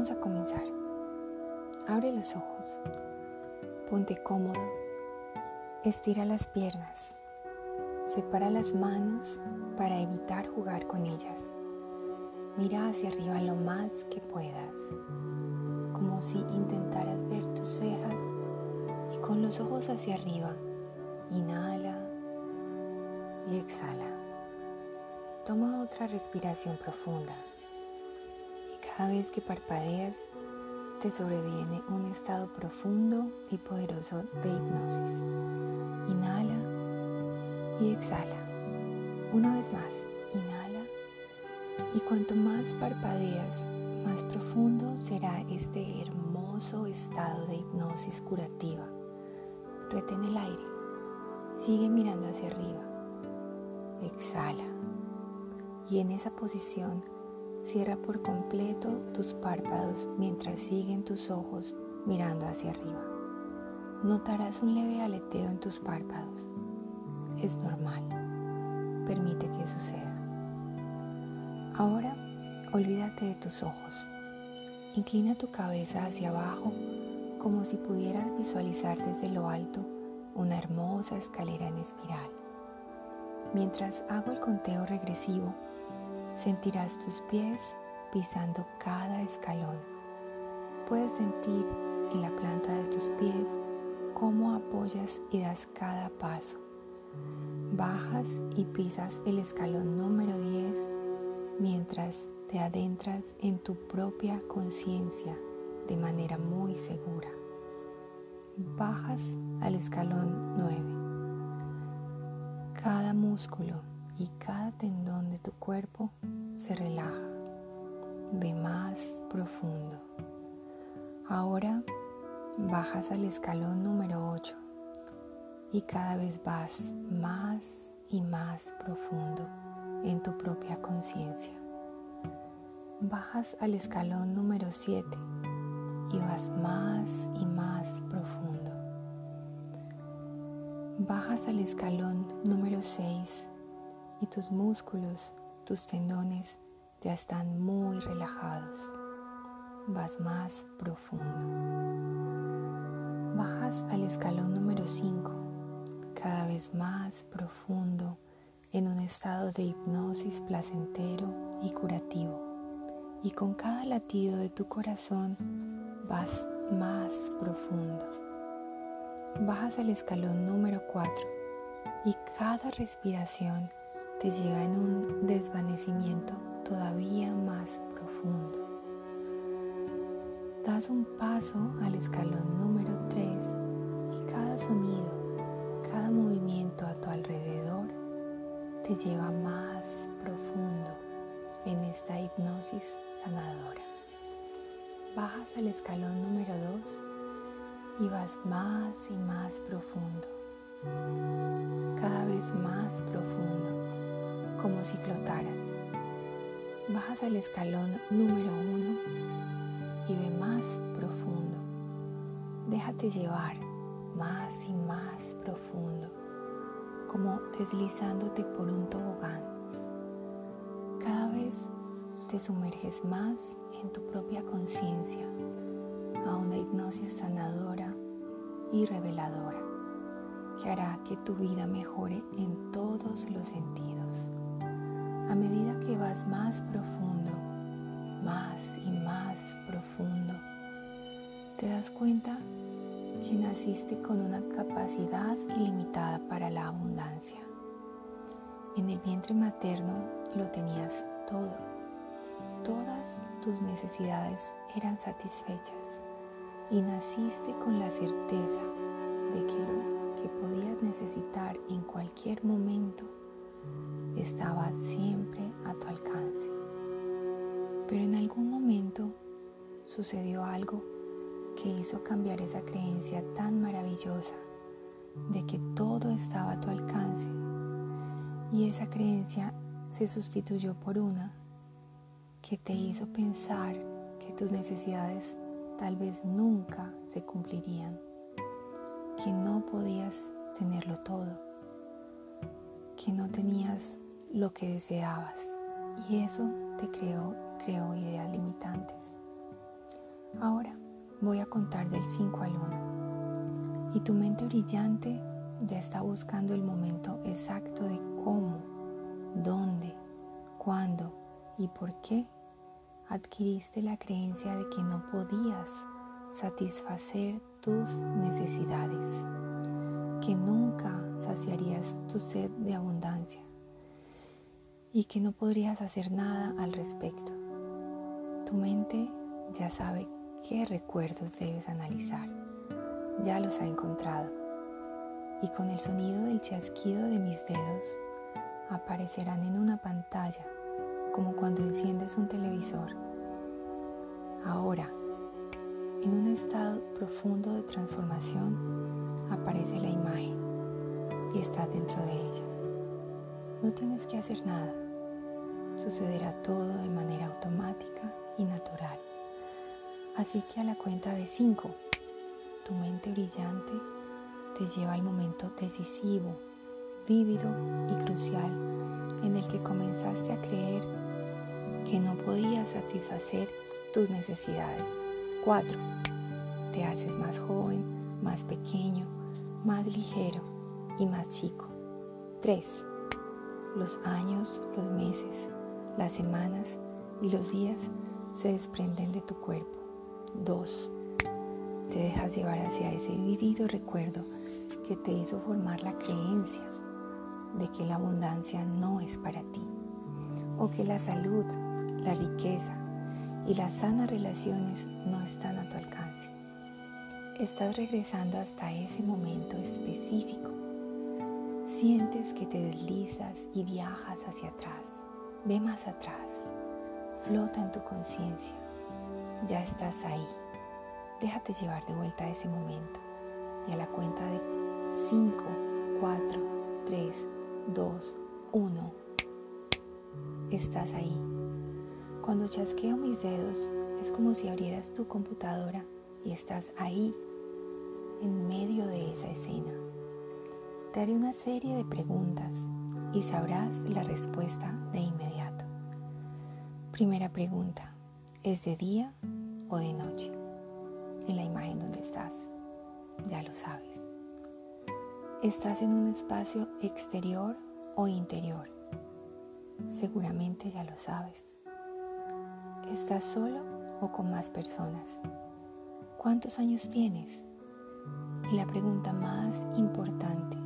Vamos a comenzar. Abre los ojos. Ponte cómodo. Estira las piernas. Separa las manos para evitar jugar con ellas. Mira hacia arriba lo más que puedas, como si intentaras ver tus cejas y con los ojos hacia arriba, inhala y exhala. Toma otra respiración profunda cada vez que parpadeas te sobreviene un estado profundo y poderoso de hipnosis. Inhala y exhala. Una vez más, inhala y cuanto más parpadeas, más profundo será este hermoso estado de hipnosis curativa. Retén el aire. Sigue mirando hacia arriba. Exhala. Y en esa posición cierra por completo tus párpados mientras siguen tus ojos mirando hacia arriba. Notarás un leve aleteo en tus párpados. Es normal. Permite que suceda. Ahora olvídate de tus ojos. Inclina tu cabeza hacia abajo como si pudieras visualizar desde lo alto una hermosa escalera en espiral. Mientras hago el conteo regresivo, sentirás tus pies pisando cada escalón. Puedes sentir en la planta de tus pies cómo apoyas y das cada paso. Bajas y pisas el escalón número 10 mientras te adentras en tu propia conciencia de manera muy segura. Bajas al escalón 9. Cada músculo y cada tendón de tu cuerpo se relaja. Ve más profundo. Ahora bajas al escalón número 8 y cada vez vas más y más profundo en tu propia conciencia. Bajas al escalón número 7 y vas más y más profundo. Bajas al escalón número 6 y tus músculos, tus tendones ya están muy relajados. Vas más profundo. Bajas al escalón número 5, cada vez más profundo en un estado de hipnosis placentero y curativo. Y con cada latido de tu corazón vas más profundo. Bajas al escalón número 4 y cada respiración te lleva en un desvanecimiento todavía más profundo. Das un paso al escalón número 3 y cada sonido, cada movimiento a tu alrededor te lleva más profundo en esta hipnosis sanadora. Bajas al escalón número 2 y vas más y más profundo, cada vez más profundo, como si flotaras. Bajas al escalón número 1 y ve más profundo. Déjate llevar más y más profundo como deslizándote por un tobogán. Cada vez te sumerges más en tu propia conciencia a una hipnosis sanadora y reveladora que hará que tu vida mejore en todos los sentidos. A medida que vas más profundo, más y más profundo, te das cuenta que naciste con una capacidad ilimitada para la abundancia. En el vientre materno lo tenías todo. Todas tus necesidades eran satisfechas y naciste con la certeza de que lo que podías necesitar en cualquier momento estaba siempre a tu alcance. Pero en algún momento sucedió algo que hizo cambiar esa creencia tan maravillosa de que todo estaba a tu alcance y esa creencia se sustituyó por una que te hizo pensar que tus necesidades tal vez nunca se cumplirían, que no podías tenerlo todo, que no tenías lo que deseabas y eso te creó, creó ideas limitantes. Ahora voy a contar del 5 al 1 y tu mente brillante ya está buscando el momento exacto de cómo, dónde, cuándo y por qué adquiriste la creencia de que no podías satisfacer tus necesidades, que nunca saciarías tu sed de abundancia y que no podrías hacer nada al respecto. Tu mente ya sabe qué recuerdos debes analizar, ya los ha encontrado y con el sonido del chasquido de mis dedos aparecerán en una pantalla como cuando enciendes un televisor. Ahora, en un estado profundo de transformación, aparece la imagen y estás dentro de ella. No tienes que hacer nada. Sucederá todo de manera automática y natural. Así que a la cuenta de cinco, tu mente brillante te lleva al momento decisivo, vívido y crucial en el que comenzaste a creer que no podías satisfacer tus necesidades. 4. Te haces más joven, más pequeño, más ligero y más chico. 3. Los años, los meses, las semanas y los días se desprenden de tu cuerpo. 2. Te dejas llevar hacia ese vivido recuerdo que te hizo formar la creencia de que la abundancia no es para ti o que la salud, la riqueza y las sanas relaciones no están a tu alcance. Estás regresando hasta ese momento específico. Sientes que te deslizas y viajas hacia atrás. Ve más atrás. Flota en tu conciencia. Ya estás ahí. Déjate llevar de vuelta a ese momento. Y a la cuenta de 5, 4, 3, 2, 1. Estás ahí cuando chasqueo mis dedos es como si abrieras tu computadora y estás ahí, en medio de esa escena. Te haré una serie de preguntas y sabrás la respuesta de inmediato. Primera pregunta, ¿es de día o de noche? En la imagen donde estás, ya lo sabes. ¿Estás en un espacio exterior o interior? Seguramente ya lo sabes. ¿Estás solo o con más personas? ¿Cuántos años tienes? Y la pregunta más importante,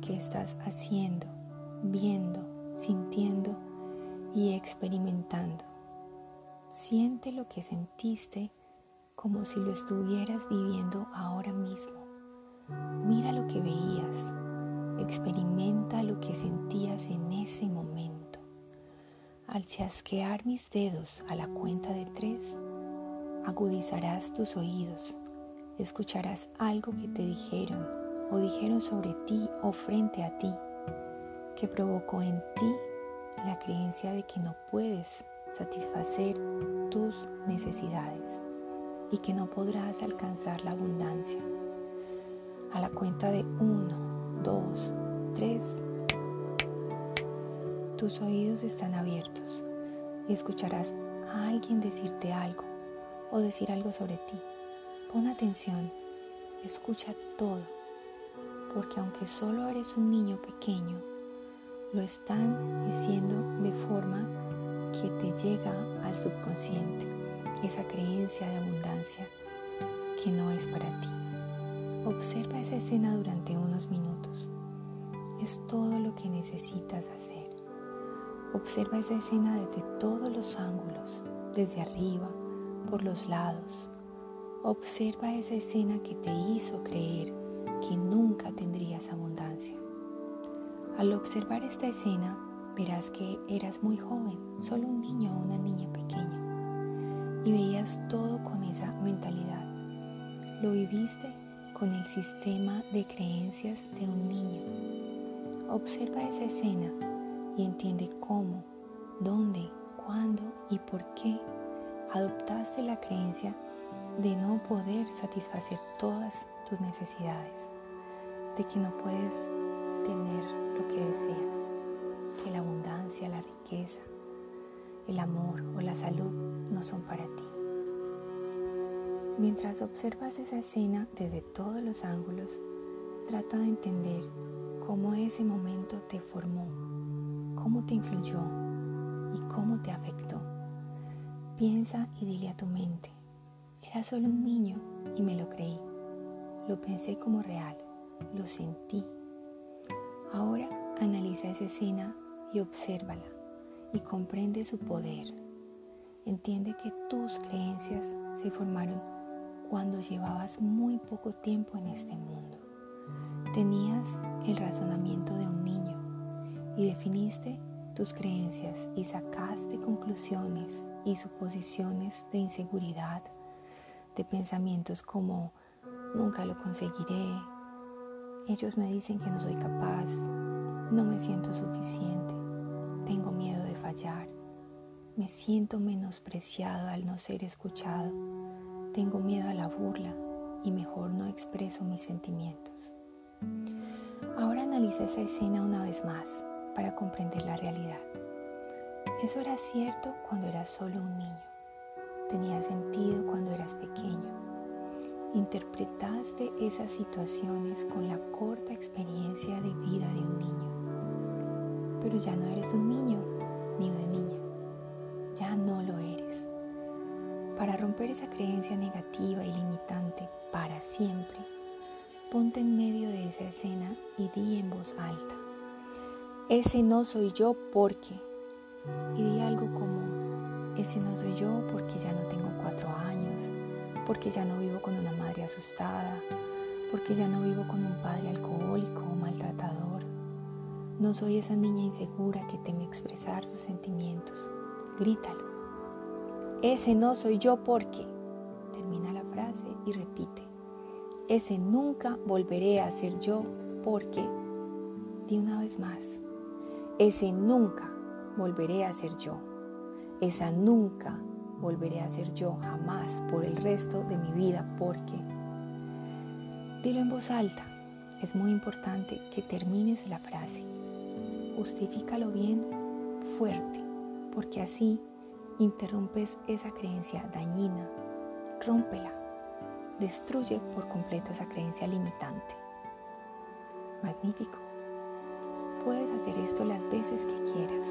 ¿qué estás haciendo, viendo, sintiendo y experimentando? Siente lo que sentiste como si lo estuvieras viviendo ahora mismo. Mira lo que veías, experimenta lo que sentías en ese momento. Al chasquear mis dedos a la cuenta de tres, agudizarás tus oídos, escucharás algo que te dijeron o dijeron sobre ti o frente a ti, que provocó en ti la creencia de que no puedes satisfacer tus necesidades y que no podrás alcanzar la abundancia. A la cuenta de uno, dos, tres, tus oídos están abiertos y escucharás a alguien decirte algo o decir algo sobre ti. Pon atención, escucha todo, porque aunque solo eres un niño pequeño, lo están diciendo de forma que te llega al subconsciente, esa creencia de abundancia que no es para ti. Observa esa escena durante unos minutos. Es todo lo que necesitas hacer. Observa esa escena desde todos los ángulos, desde arriba, por los lados. Observa esa escena que te hizo creer que nunca tendrías abundancia. Al observar esta escena, verás que eras muy joven, solo un niño o una niña pequeña, y veías todo con esa mentalidad. Lo viviste con el sistema de creencias de un niño. Observa esa escena y entiende cómo, dónde, cuándo y por qué adoptaste la creencia de no poder satisfacer todas tus necesidades, de que no puedes tener lo que deseas, que la abundancia, la riqueza, el amor o la salud no son para ti. Mientras observas esa escena desde todos los ángulos, trata de entender cómo ese momento te formó, cómo te influyó y cómo te afectó. Piensa y dile a tu mente, era solo un niño y me lo creí. Lo pensé como real, lo sentí. Ahora analiza esa escena y obsérvala y comprende su poder. Entiende que tus creencias se formaron cuando llevabas muy poco tiempo en este mundo. Tenías el razonamiento de un niño y definiste tus creencias y sacaste conclusiones y suposiciones de inseguridad, de pensamientos como nunca lo conseguiré, ellos me dicen que no soy capaz, no me siento suficiente, tengo miedo de fallar, me siento menospreciado al no ser escuchado, tengo miedo a la burla y mejor no expreso mis sentimientos. Ahora analiza esa escena una vez más para comprender la realidad. Eso era cierto cuando eras solo un niño. Tenía sentido cuando eras pequeño. Interpretaste esas situaciones con la corta experiencia de vida de un niño. Pero ya no eres un niño ni una niña. Ya no lo eres. Para romper esa creencia negativa y limitante para siempre, ponte en medio de esa escena y di en voz alta. Ese no soy yo porque. Y di algo como, ese no soy yo porque ya no tengo cuatro años, porque ya no vivo con una madre asustada, porque ya no vivo con un padre alcohólico o maltratador. No soy esa niña insegura que teme expresar sus sentimientos. Grítalo. Ese no soy yo porque. Termina la frase y repite. Ese nunca volveré a ser yo porque. Di una vez más. Ese nunca volveré a ser yo. Esa nunca volveré a ser yo jamás por el resto de mi vida porque... Dilo en voz alta. Es muy importante que termines la frase. Justifícalo bien, fuerte, porque así interrumpes esa creencia dañina. Rómpela. Destruye por completo esa creencia limitante. Magnífico. Puedes hacer esto las veces que quieras.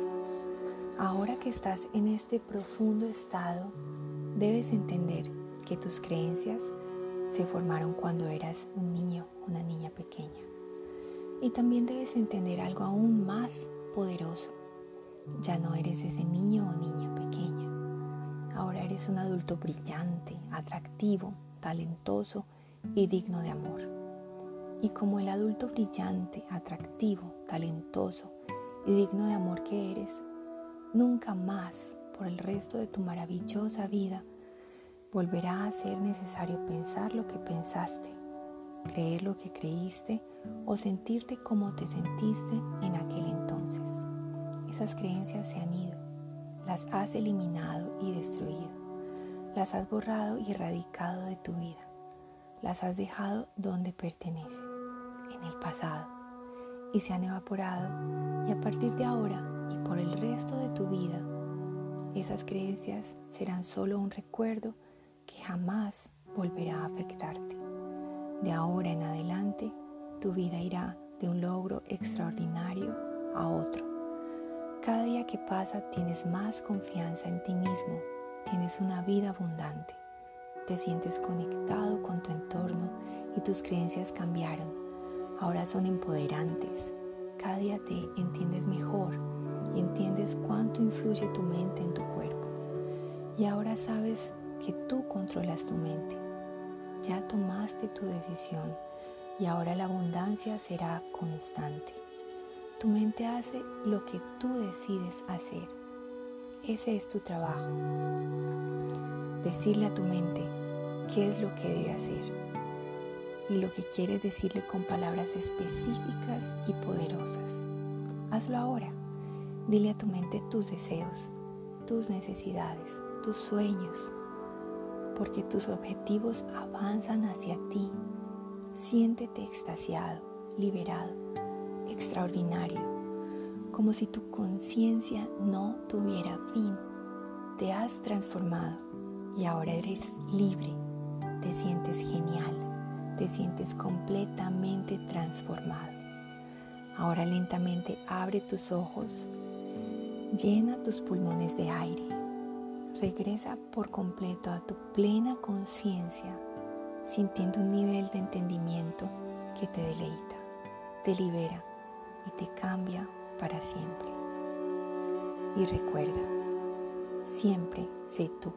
Ahora que estás en este profundo estado, debes entender que tus creencias se formaron cuando eras un niño, una niña pequeña. Y también debes entender algo aún más poderoso. Ya no eres ese niño o niña pequeña. Ahora eres un adulto brillante, atractivo, talentoso y digno de amor. Y como el adulto brillante, atractivo, talentoso y digno de amor que eres, nunca más por el resto de tu maravillosa vida volverá a ser necesario pensar lo que pensaste, creer lo que creíste o sentirte como te sentiste en aquel entonces. Esas creencias se han ido, las has eliminado y destruido, las has borrado y erradicado de tu vida, las has dejado donde pertenecen en el pasado y se han evaporado y a partir de ahora por el resto de tu vida, esas creencias serán solo un recuerdo que jamás volverá a afectarte. De ahora en adelante, tu vida irá de un logro extraordinario a otro. Cada día que pasa tienes más confianza en ti mismo, tienes una vida abundante, te sientes conectado con tu entorno y tus creencias cambiaron ahora son empoderantes. Cada día te entiendes mejor cuánto influye tu mente en tu cuerpo. Y ahora sabes que tú controlas tu mente. Ya tomaste tu decisión y ahora la abundancia será constante. Tu mente hace lo que tú decides hacer. Ese es tu trabajo. Decirle a tu mente qué es lo que debe hacer y lo que quieres decirle con palabras específicas y poderosas. Hazlo ahora. Dile a tu mente tus deseos, tus necesidades, tus sueños, porque tus objetivos avanzan hacia ti. Siéntete extasiado, liberado, extraordinario, como si tu conciencia no tuviera fin. Te has transformado y ahora eres libre te sientes genial, te sientes completamente transformado. Ahora lentamente abre tus ojos, llena tus pulmones de aire, regresa por completo a tu plena conciencia, sintiendo un nivel de entendimiento que te deleita, te libera y te cambia para siempre. Y recuerda, siempre sé tú.